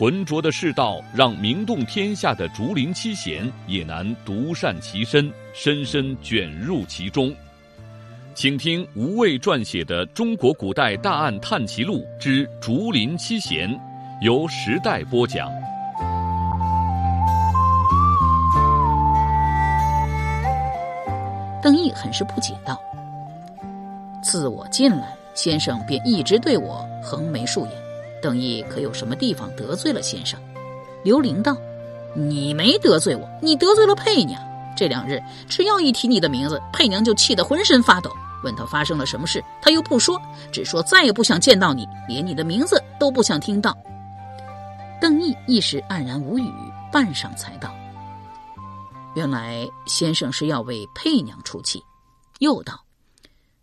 浑浊的世道，让名动天下的竹林七贤也难独善其身，深深卷入其中。请听吴畏撰写的《中国古代大案探奇录之竹林七贤》，由时代播讲。邓毅很是不解道：“自我进来，先生便一直对我横眉竖眼。”邓毅可有什么地方得罪了先生？刘玲道：“你没得罪我，你得罪了佩娘。这两日只要一提你的名字，佩娘就气得浑身发抖。问他发生了什么事，他又不说，只说再也不想见到你，连你的名字都不想听到。”邓毅一时黯然无语，半晌才道：“原来先生是要为佩娘出气。”又道：“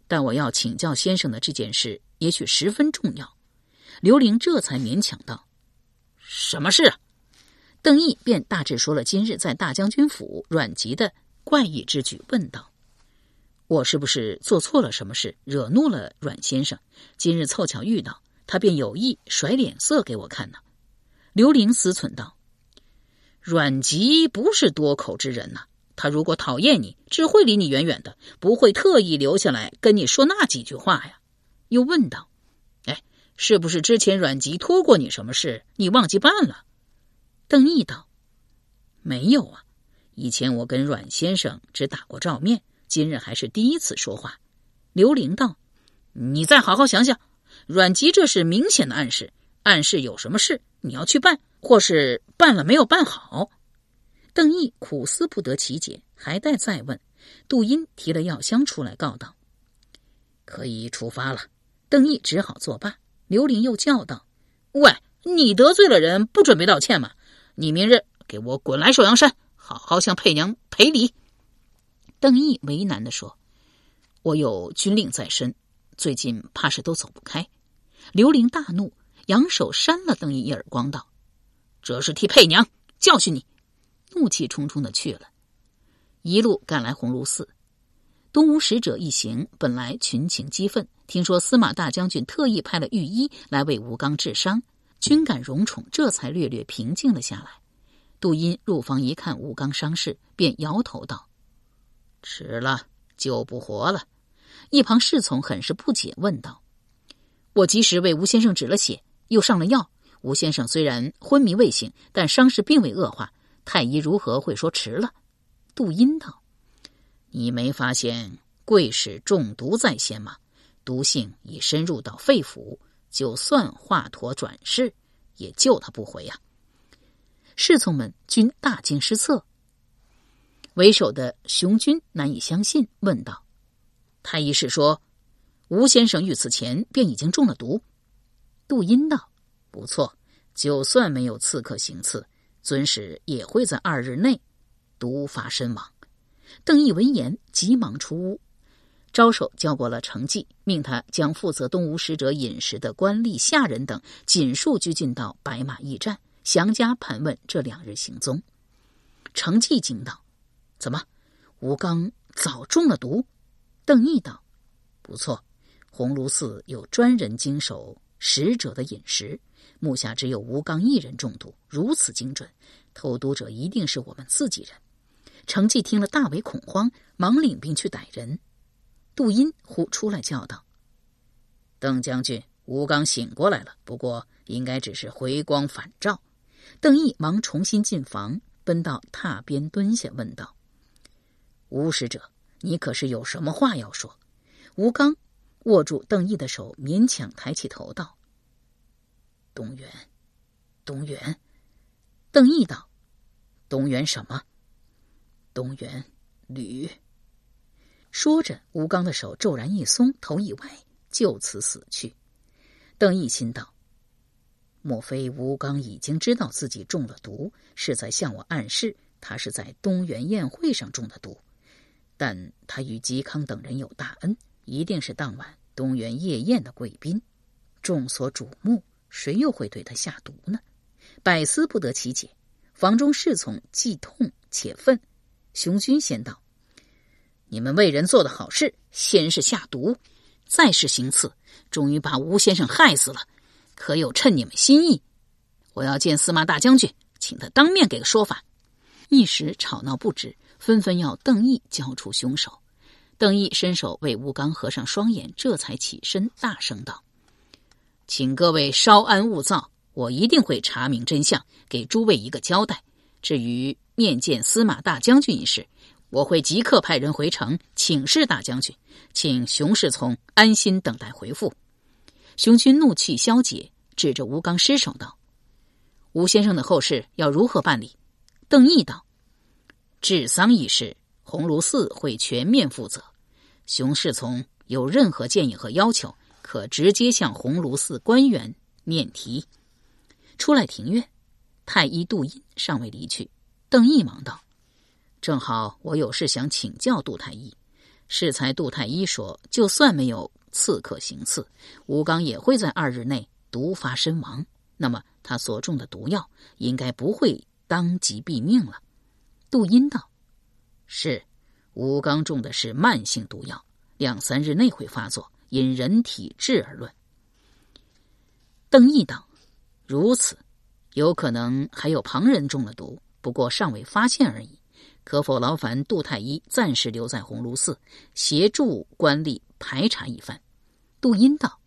但我要请教先生的这件事，也许十分重要。”刘玲这才勉强道：“什么事？”邓毅便大致说了今日在大将军府阮籍的怪异之举，问道：“我是不是做错了什么事，惹怒了阮先生？今日凑巧遇到他，便有意甩脸色给我看呢？”刘玲思忖道：“阮籍不是多口之人呐，他如果讨厌你，只会离你远远的，不会特意留下来跟你说那几句话呀。”又问道。是不是之前阮籍托过你什么事，你忘记办了？邓毅道：“没有啊，以前我跟阮先生只打过照面，今日还是第一次说话。”刘玲道：“你再好好想想，阮籍这是明显的暗示，暗示有什么事你要去办，或是办了没有办好。”邓毅苦思不得其解，还待再问。杜英提了药箱出来，告道：“可以出发了。”邓毅只好作罢。刘玲又叫道：“喂，你得罪了人，不准备道歉吗？你明日给我滚来寿阳山，好好向佩娘赔礼。”邓毅为难的说：“我有军令在身，最近怕是都走不开。”刘玲大怒，扬手扇了邓毅一耳光，道：“这是替佩娘教训你！”怒气冲冲的去了，一路赶来鸿胪寺。东吴使者一行本来群情激愤，听说司马大将军特意派了御医来为吴刚治伤，均感荣宠，这才略略平静了下来。杜英入房一看吴刚伤势，便摇头道：“迟了，救不活了。”一旁侍从很是不解，问道：“我及时为吴先生止了血，又上了药。吴先生虽然昏迷未醒，但伤势并未恶化。太医如何会说迟了？”杜英道。你没发现贵使中毒在先吗？毒性已深入到肺腑，就算华佗转世，也救他不回呀！侍从们均大惊失色。为首的熊军难以相信，问道：“太医是说，吴先生遇刺前便已经中了毒？”杜音道：“不错，就算没有刺客行刺，尊使也会在二日内毒发身亡。”邓毅闻言，急忙出屋，招手叫过了程济，命他将负责东吴使者饮食的官吏下人等尽数拘禁到白马驿站，详加盘问这两日行踪。程济惊道：“怎么，吴刚早中了毒？”邓毅道：“不错，鸿胪寺有专人经手使者的饮食，目下只有吴刚一人中毒，如此精准，投毒者一定是我们自己人。”程绩听了，大为恐慌，忙领兵去逮人。杜英忽出来叫道：“邓将军，吴刚醒过来了，不过应该只是回光返照。”邓毅忙重新进房，奔到榻边蹲下，问道：“吴使者，你可是有什么话要说？”吴刚握住邓毅的手，勉强抬起头道：“东原，东原。”邓毅道：“东原什么？”东原，吕。说着，吴刚的手骤然一松，头一歪，就此死去。邓毅心道：莫非吴刚已经知道自己中了毒，是在向我暗示他是在东园宴会上中的毒，但他与嵇康等人有大恩，一定是当晚东园夜宴的贵宾，众所瞩目，谁又会对他下毒呢？百思不得其解。房中侍从既痛且愤，熊军先道：“你们为人做的好事，先是下毒，再是行刺，终于把吴先生害死了，可有趁你们心意？我要见司马大将军，请他当面给个说法。”一时吵闹不止，纷纷要邓毅交出凶手。邓毅伸手为吴刚合上双眼，这才起身大声道：“请各位稍安勿躁。”我一定会查明真相，给诸位一个交代。至于面见司马大将军一事，我会即刻派人回城请示大将军，请熊世聪安心等待回复。熊军怒气消解，指着吴刚失手道：“吴先生的后事要如何办理？”邓毅道：“治丧一事，鸿胪寺会全面负责。熊世聪有任何建议和要求，可直接向鸿胪寺官员面提。”出来庭院，太医杜英尚未离去。邓毅忙道：“正好我有事想请教杜太医。适才杜太医说，就算没有刺客行刺，吴刚也会在二日内毒发身亡。那么他所中的毒药，应该不会当即毙命了。”杜英道：“是，吴刚中的是慢性毒药，两三日内会发作，因人体质而论。”邓毅道。如此，有可能还有旁人中了毒，不过尚未发现而已。可否劳烦杜太医暂时留在鸿胪寺，协助官吏排查一番？杜英道：“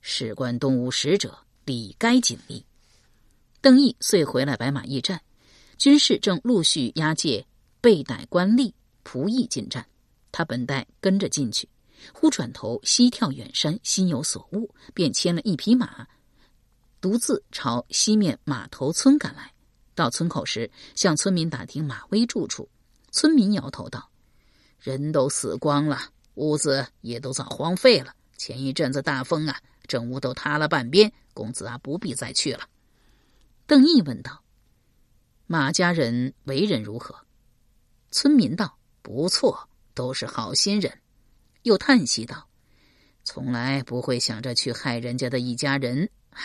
事关东吴使者，理该尽力。”邓毅遂回来白马驿站，军士正陆续押解被逮官吏仆役进站，他本待跟着进去，忽转头西眺远山，心有所悟，便牵了一匹马。独自朝西面码头村赶来，到村口时，向村民打听马威住处。村民摇头道：“人都死光了，屋子也都早荒废了。前一阵子大风啊，整屋都塌了半边。公子啊，不必再去了。”邓毅问道：“马家人为人如何？”村民道：“不错，都是好心人。”又叹息道：“从来不会想着去害人家的一家人，唉。”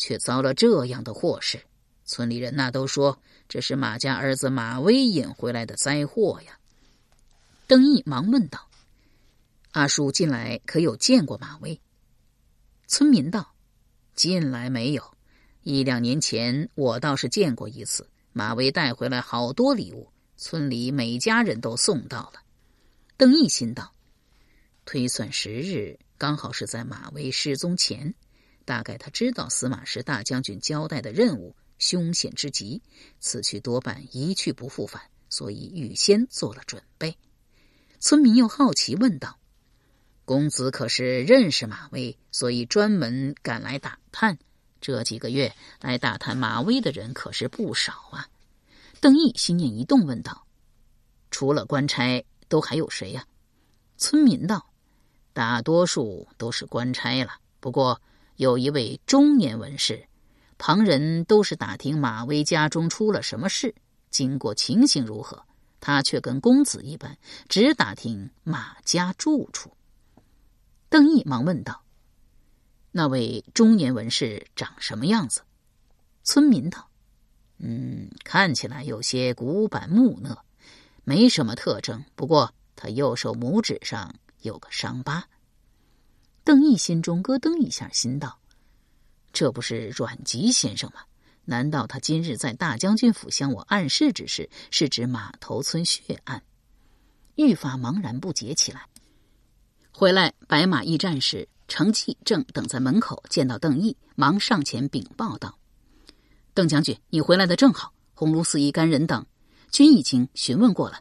却遭了这样的祸事，村里人那都说这是马家儿子马威引回来的灾祸呀。邓毅忙问道：“阿叔近来可有见过马威？”村民道：“近来没有，一两年前我倒是见过一次。马威带回来好多礼物，村里每家人都送到了。”邓毅心道：“推算时日，刚好是在马威失踪前。”大概他知道司马氏大将军交代的任务凶险之极，此去多半一去不复返，所以预先做了准备。村民又好奇问道：“公子可是认识马威，所以专门赶来打探？这几个月来打探马威的人可是不少啊？”邓毅心念一动，问道：“除了官差，都还有谁呀？”村民道：“大多数都是官差了，不过……”有一位中年文士，旁人都是打听马威家中出了什么事，经过情形如何，他却跟公子一般，只打听马家住处。邓毅忙问道：“那位中年文士长什么样子？”村民道：“嗯，看起来有些古板木讷，没什么特征。不过他右手拇指上有个伤疤。”邓毅心中咯噔一下，心道：“这不是阮籍先生吗？难道他今日在大将军府向我暗示之事，是指马头村血案？”愈发茫然不解起来。回来白马驿站时，程继正等在门口，见到邓毅，忙上前禀报道：“邓将军，你回来的正好。鸿胪寺一干人等，均已经询问过了，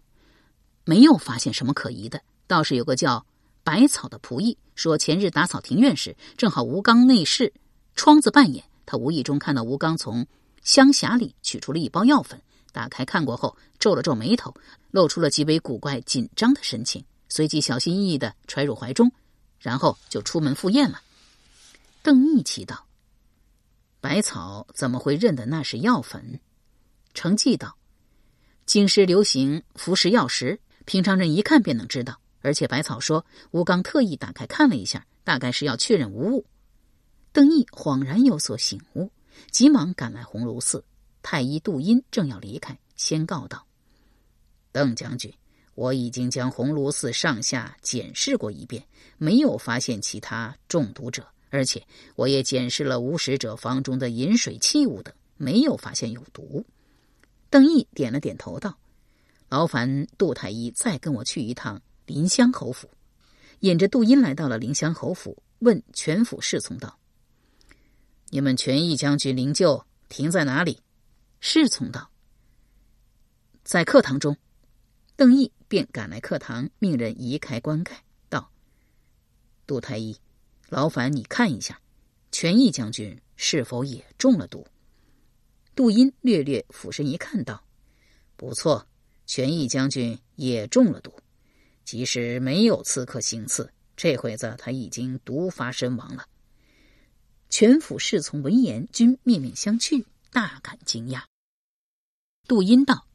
没有发现什么可疑的，倒是有个叫……”百草的仆役说，前日打扫庭院时，正好吴刚内侍窗子半掩，他无意中看到吴刚从香匣里取出了一包药粉，打开看过后，皱了皱眉头，露出了极为古怪紧张的神情，随即小心翼翼的揣入怀中，然后就出门赴宴了。邓毅奇道：“百草怎么会认得那是药粉？”程记道：“京师流行服食药食，平常人一看便能知道。而且百草说，吴刚特意打开看了一下，大概是要确认无误。邓毅恍然有所醒悟，急忙赶来鸿胪寺。太医杜阴正要离开，先告道：“邓将军，我已经将鸿胪寺上下检视过一遍，没有发现其他中毒者。而且我也检视了无食者房中的饮水器物等，没有发现有毒。”邓毅点了点头道：“劳烦杜太医再跟我去一趟。”临湘侯府，引着杜音来到了临湘侯府，问全府侍从道：“你们权义将军灵柩停在哪里？”侍从道：“在课堂中。”邓毅便赶来课堂，命人移开棺盖，道：“杜太医，劳烦你看一下，权义将军是否也中了毒？”杜英略略俯身一看，道：“不错，权义将军也中了毒。”即使没有刺客行刺，这会子他已经毒发身亡了。全府侍从闻言均面面相觑，大感惊讶。杜英道：“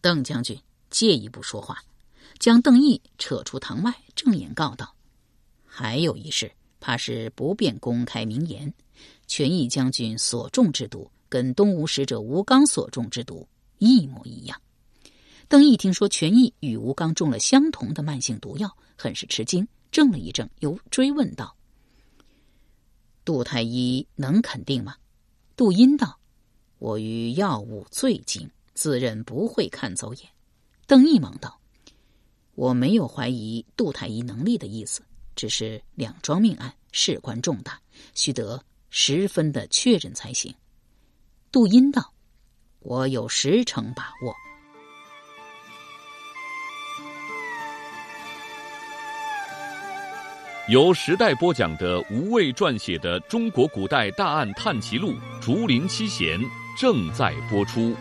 邓将军，借一步说话。”将邓毅扯出堂外，正眼告道：“还有一事，怕是不便公开明言。权义将军所中之毒，跟东吴使者吴刚所中之毒一模一样。”邓毅听说权义与吴刚中了相同的慢性毒药，很是吃惊，怔了一怔，又追问道：“杜太医能肯定吗？”杜英道：“我与药物最精，自认不会看走眼。”邓毅忙道：“我没有怀疑杜太医能力的意思，只是两桩命案事关重大，须得十分的确认才行。”杜英道：“我有十成把握。”由时代播讲的吴畏撰写的《中国古代大案探奇录·竹林七贤》正在播出。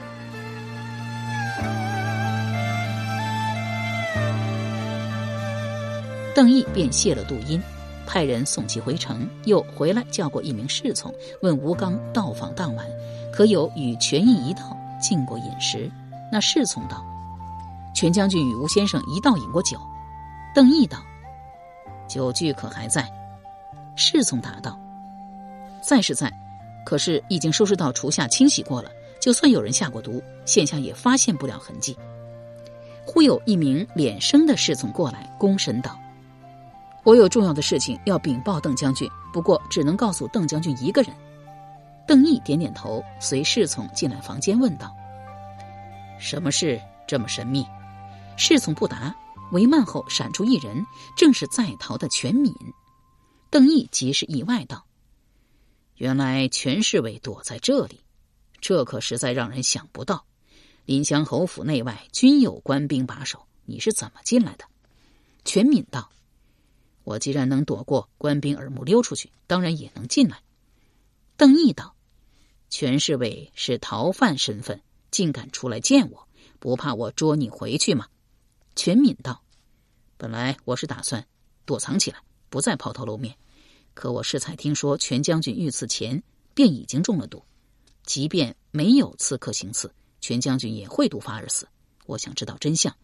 邓毅便谢了杜音，派人送其回城，又回来叫过一名侍从，问吴刚到访当晚可有与权益一道进过饮食。那侍从道：“权将军与吴先生一道饮过酒。”邓毅道。酒具可还在？侍从答道：“在是在，可是已经收拾到厨下清洗过了。就算有人下过毒，现下也发现不了痕迹。”忽有一名脸生的侍从过来，躬身道：“我有重要的事情要禀报邓将军，不过只能告诉邓将军一个人。”邓毅点点头，随侍从进来房间，问道：“什么事这么神秘？”侍从不答。帷幔后闪出一人，正是在逃的全敏。邓毅极是意外道：“原来全侍卫躲在这里，这可实在让人想不到。临湘侯府内外均有官兵把守，你是怎么进来的？”全敏道：“我既然能躲过官兵耳目溜出去，当然也能进来。”邓毅道：“全侍卫是逃犯身份，竟敢出来见我，不怕我捉你回去吗？”全敏道：“本来我是打算躲藏起来，不再抛头露面。可我适才听说全将军遇刺前便已经中了毒，即便没有刺客行刺，全将军也会毒发而死。我想知道真相，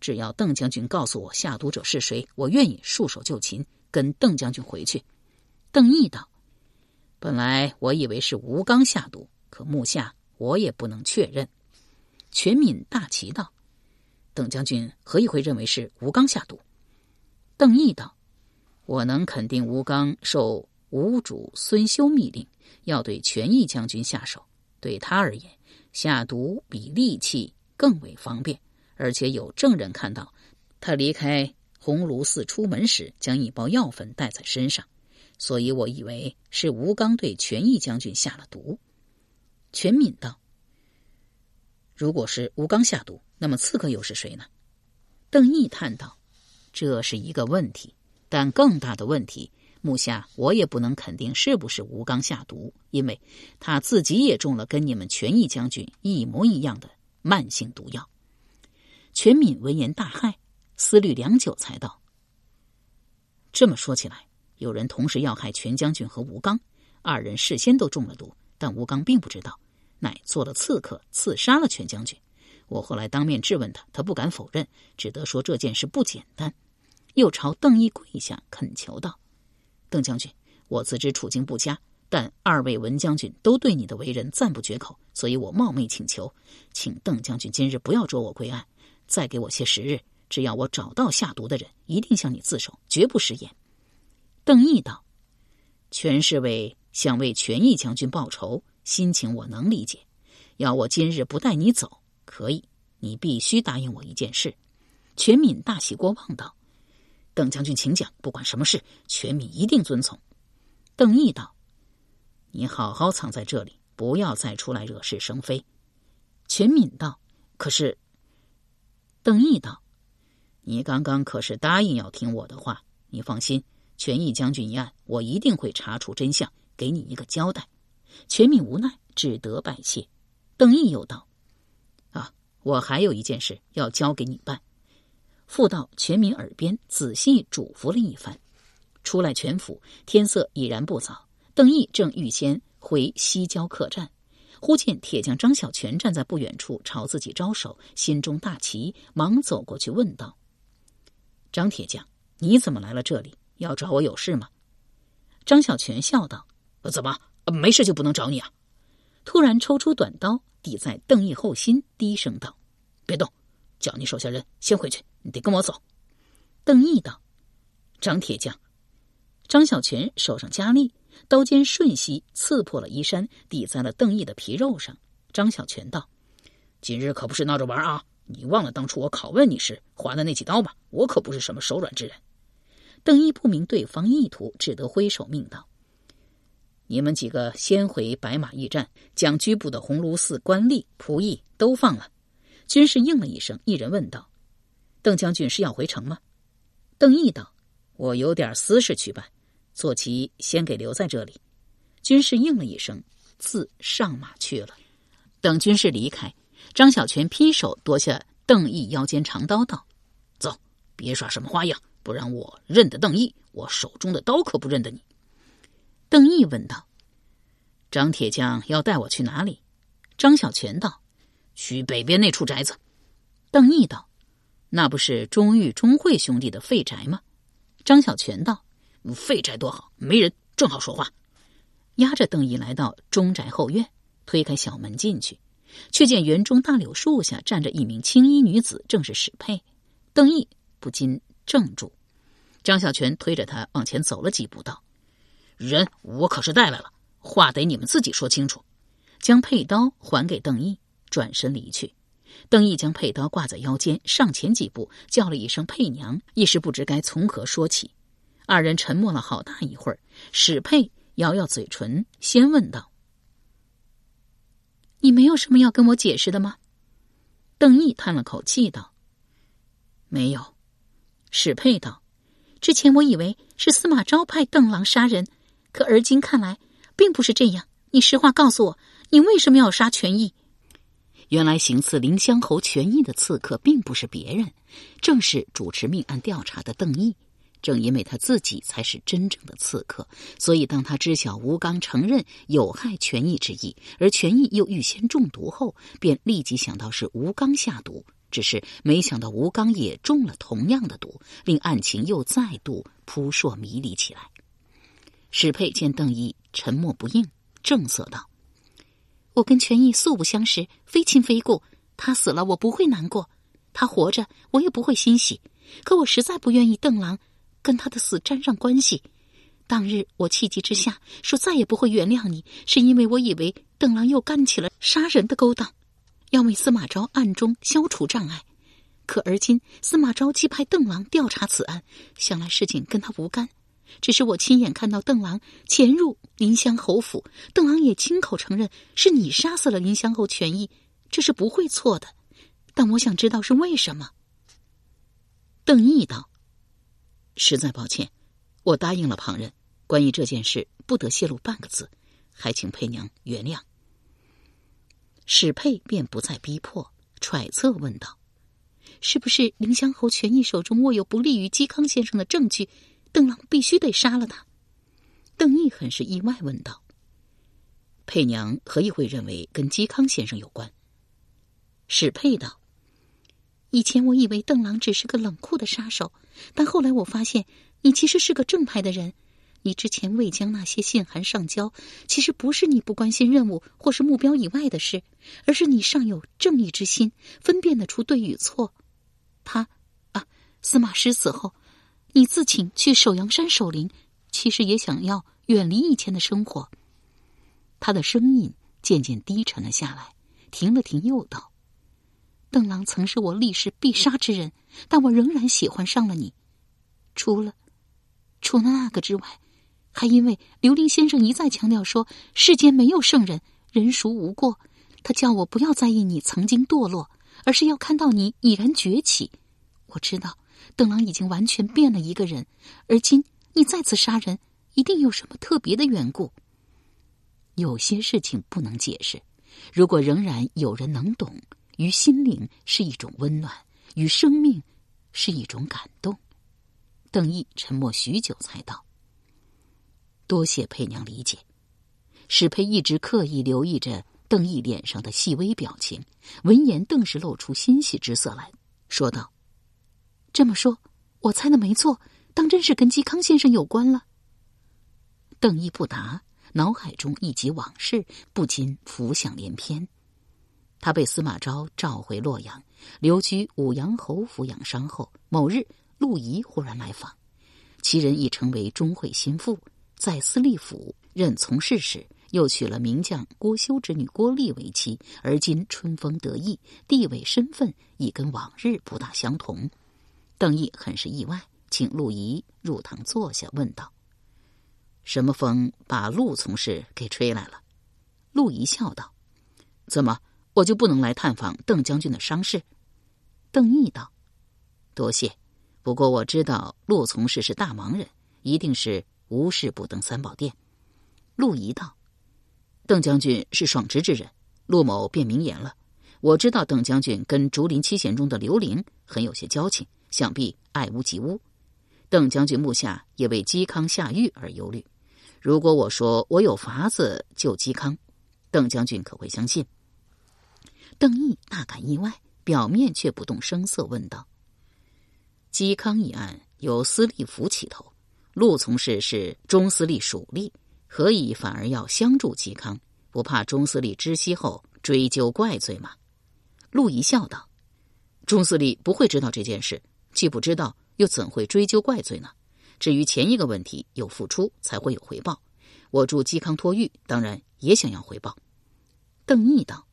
只要邓将军告诉我下毒者是谁，我愿意束手就擒，跟邓将军回去。”邓毅道：“本来我以为是吴刚下毒，可目下我也不能确认。”全敏大奇道。邓将军何以会认为是吴刚下毒？邓毅道：“我能肯定，吴刚受吴主孙修密令，要对权义将军下手。对他而言，下毒比利器更为方便，而且有证人看到他离开鸿胪寺出门时，将一包药粉带在身上。所以我以为是吴刚对权义将军下了毒。”全敏道：“如果是吴刚下毒。”那么刺客又是谁呢？邓毅叹道：“这是一个问题，但更大的问题，目下我也不能肯定是不是吴刚下毒，因为他自己也中了跟你们权义将军一模一样的慢性毒药。”全敏闻言大骇，思虑良久，才道：“这么说起来，有人同时要害全将军和吴刚，二人事先都中了毒，但吴刚并不知道，乃做了刺客刺杀了全将军。”我后来当面质问他，他不敢否认，只得说这件事不简单，又朝邓毅跪下恳求道：“邓将军，我自知处境不佳，但二位文将军都对你的为人赞不绝口，所以我冒昧请求，请邓将军今日不要捉我归案，再给我些时日，只要我找到下毒的人，一定向你自首，绝不食言。”邓毅道：“全是为想为权义将军报仇，心情我能理解。要我今日不带你走。”可以，你必须答应我一件事。全敏大喜过望道：“邓将军，请讲，不管什么事，全敏一定遵从。”邓毅道：“你好好藏在这里，不要再出来惹是生非。”全敏道：“可是。”邓毅道：“你刚刚可是答应要听我的话？你放心，全义将军一案，我一定会查出真相，给你一个交代。”全敏无奈，只得拜谢。邓毅又道。我还有一件事要交给你办，复到全民耳边仔细嘱咐了一番。出来全府，天色已然不早。邓毅正预先回西郊客栈，忽见铁匠张小泉站在不远处朝自己招手，心中大奇，忙走过去问道：“张铁匠，你怎么来了这里？要找我有事吗？”张小泉笑道：“怎么没事就不能找你啊？”突然抽出短刀。抵在邓毅后心，低声道：“别动，叫你手下人先回去，你得跟我走。”邓毅道：“张铁匠。”张小泉手上加力，刀尖瞬息刺破了衣衫，抵在了邓毅的皮肉上。张小泉道：“今日可不是闹着玩啊！你忘了当初我拷问你时划的那几刀吗？我可不是什么手软之人。”邓毅不明对方意图，只得挥手命道。你们几个先回白马驿站，将拘捕的鸿胪寺官吏、仆役都放了。军士应了一声，一人问道：“邓将军是要回城吗？”邓毅道：“我有点私事去办，坐骑先给留在这里。”军士应了一声，自上马去了。等军士离开，张小泉劈手夺下邓毅腰间长刀，道：“走，别耍什么花样，不然我认得邓毅，我手中的刀可不认得你。”邓毅问道：“张铁匠要带我去哪里？”张小泉道：“去北边那处宅子。”邓毅道：“那不是钟玉、钟会兄弟的废宅吗？”张小泉道：“废宅多好，没人，正好说话。”押着邓毅来到钟宅后院，推开小门进去，却见园中大柳树下站着一名青衣女子，正是史佩。邓毅不禁怔住。张小泉推着他往前走了几步，道。人我可是带来了，话得你们自己说清楚。将佩刀还给邓毅，转身离去。邓毅将佩刀挂在腰间，上前几步，叫了一声“佩娘”，一时不知该从何说起。二人沉默了好大一会儿，史佩咬咬嘴唇，先问道：“你没有什么要跟我解释的吗？”邓毅叹了口气道：“没有。”史佩道：“之前我以为是司马昭派邓郎杀人。”可而今看来，并不是这样。你实话告诉我，你为什么要杀权义？原来行刺林乡侯权义的刺客，并不是别人，正是主持命案调查的邓毅。正因为他自己才是真正的刺客，所以当他知晓吴刚承认有害权义之意，而权义又预先中毒后，便立即想到是吴刚下毒。只是没想到吴刚也中了同样的毒，令案情又再度扑朔迷离起来。史佩见邓毅沉默不应，正色道：“我跟权义素不相识，非亲非故。他死了，我不会难过；他活着，我也不会欣喜。可我实在不愿意邓郎跟他的死沾上关系。当日我气急之下说再也不会原谅你，是因为我以为邓郎又干起了杀人的勾当，要为司马昭暗中消除障碍。可而今司马昭既派邓郎调查此案，想来事情跟他无干。”只是我亲眼看到邓郎潜入林香侯府，邓郎也亲口承认是你杀死了林香侯权益，这是不会错的。但我想知道是为什么。邓毅道：“实在抱歉，我答应了旁人，关于这件事不得泄露半个字，还请佩娘原谅。”史佩便不再逼迫揣测，问道：“是不是林香侯权益手中握有不利于嵇康先生的证据？”邓郎必须得杀了他。邓毅很是意外，问道：“佩娘何以会认为跟嵇康先生有关？”史佩道：“以前我以为邓郎只是个冷酷的杀手，但后来我发现你其实是个正派的人。你之前未将那些信函上交，其实不是你不关心任务或是目标以外的事，而是你尚有正义之心，分辨得出对与错。他，啊，司马师死后，你自请去首阳山守灵，其实也想要远离以前的生活。”他的声音渐渐低沉了下来，停了停，又道。邓郎曾是我立誓必杀之人，但我仍然喜欢上了你。除了，除了那个之外，还因为刘林先生一再强调说世间没有圣人，人孰无过。他叫我不要在意你曾经堕落，而是要看到你已然崛起。我知道邓郎已经完全变了一个人，而今你再次杀人，一定有什么特别的缘故。有些事情不能解释，如果仍然有人能懂。于心灵是一种温暖，与生命是一种感动。邓毅沉默许久，才道：“多谢佩娘理解。”史佩一直刻意留意着邓毅脸上的细微表情，闻言顿时露出欣喜之色来说道：“这么说，我猜的没错，当真是跟嵇康先生有关了。”邓毅不答，脑海中忆及往事，不禁浮想联翩。他被司马昭召回洛阳，留居武阳侯府养伤后，某日陆仪忽然来访，其人已成为钟会心腹，在司隶府任从事时，又娶了名将郭修之女郭丽为妻，而今春风得意，地位身份已跟往日不大相同。邓毅很是意外，请陆仪入堂坐下，问道：“什么风把陆从事给吹来了？”陆仪笑道：“怎么？”我就不能来探访邓将军的伤势？邓毅道：“多谢，不过我知道陆从事是大忙人，一定是无事不登三宝殿。”陆仪道：“邓将军是爽直之人，陆某便明言了。我知道邓将军跟竹林七贤中的刘伶很有些交情，想必爱屋及乌。邓将军目下也为嵇康下狱而忧虑。如果我说我有法子救嵇康，邓将军可会相信？”邓毅大感意外，表面却不动声色，问道：“嵇康一案由司隶府起头，陆从事是中司隶属吏，何以反而要相助嵇康？不怕中司隶知悉后追究怪罪吗？”陆仪笑道：“中司隶不会知道这件事，既不知道，又怎会追究怪罪呢？至于前一个问题，有付出才会有回报。我助嵇康脱狱，当然也想要回报。”邓毅道。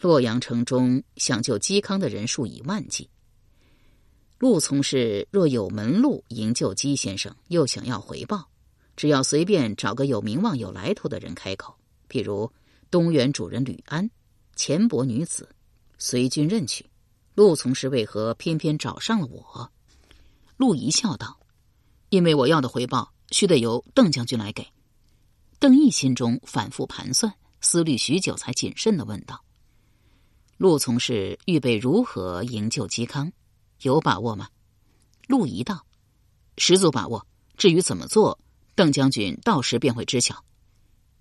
洛阳城中想救嵇康的人数以万计。陆从事若有门路营救嵇先生，又想要回报，只要随便找个有名望、有来头的人开口，譬如东园主人吕安、钱伯女子，随军任取。陆从事为何偏偏找上了我？陆仪笑道：“因为我要的回报，须得由邓将军来给。”邓毅心中反复盘算，思虑许久，才谨慎的问道。陆从事预备如何营救嵇康？有把握吗？陆仪道：“十足把握。至于怎么做，邓将军到时便会知晓。”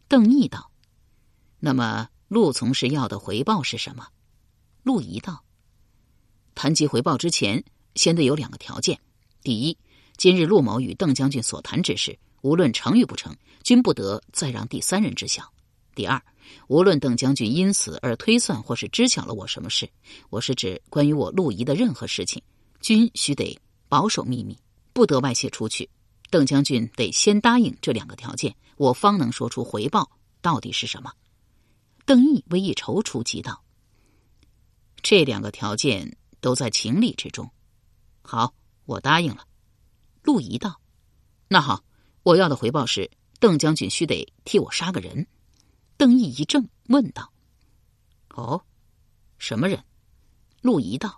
邓毅道：“那么陆从事要的回报是什么？”陆仪道：“谈及回报之前，先得有两个条件：第一，今日陆某与邓将军所谈之事，无论成与不成，均不得再让第三人知晓；第二。”无论邓将军因此而推算或是知晓了我什么事，我是指关于我陆仪的任何事情，均须得保守秘密，不得外泄出去。邓将军得先答应这两个条件，我方能说出回报到底是什么。邓毅微一踌躇，即道：“这两个条件都在情理之中。”好，我答应了。陆仪道：“那好，我要的回报是邓将军须得替我杀个人。”邓毅一怔，问道：“哦，什么人？”陆仪道：“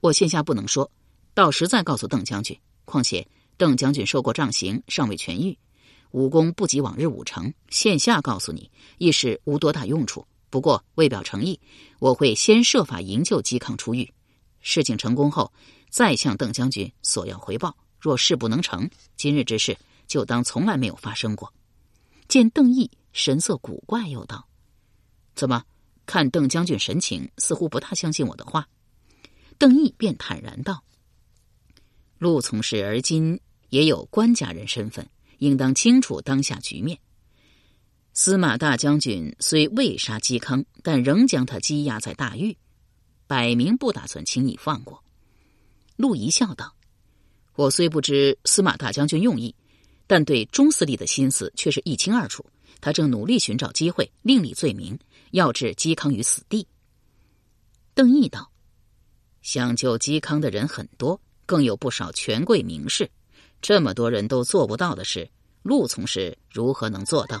我现下不能说，到时再告诉邓将军。况且邓将军受过杖刑，尚未痊愈，武功不及往日五成。现下告诉你，亦是无多大用处。不过为表诚意，我会先设法营救嵇康出狱。事情成功后，再向邓将军索要回报。若事不能成，今日之事就当从来没有发生过。”见邓毅。神色古怪，又道：“怎么，看邓将军神情，似乎不大相信我的话。邓毅便坦然道：“陆从事而今也有官家人身份，应当清楚当下局面。司马大将军虽未杀嵇康，但仍将他羁押在大狱，摆明不打算轻易放过。”陆仪笑道：“我虽不知司马大将军用意，但对钟司令的心思却是一清二楚。他正努力寻找机会另立罪名，要置嵇康于死地。”邓毅道。想救嵇康的人很多，更有不少权贵名士。这么多人都做不到的事，陆从事如何能做到？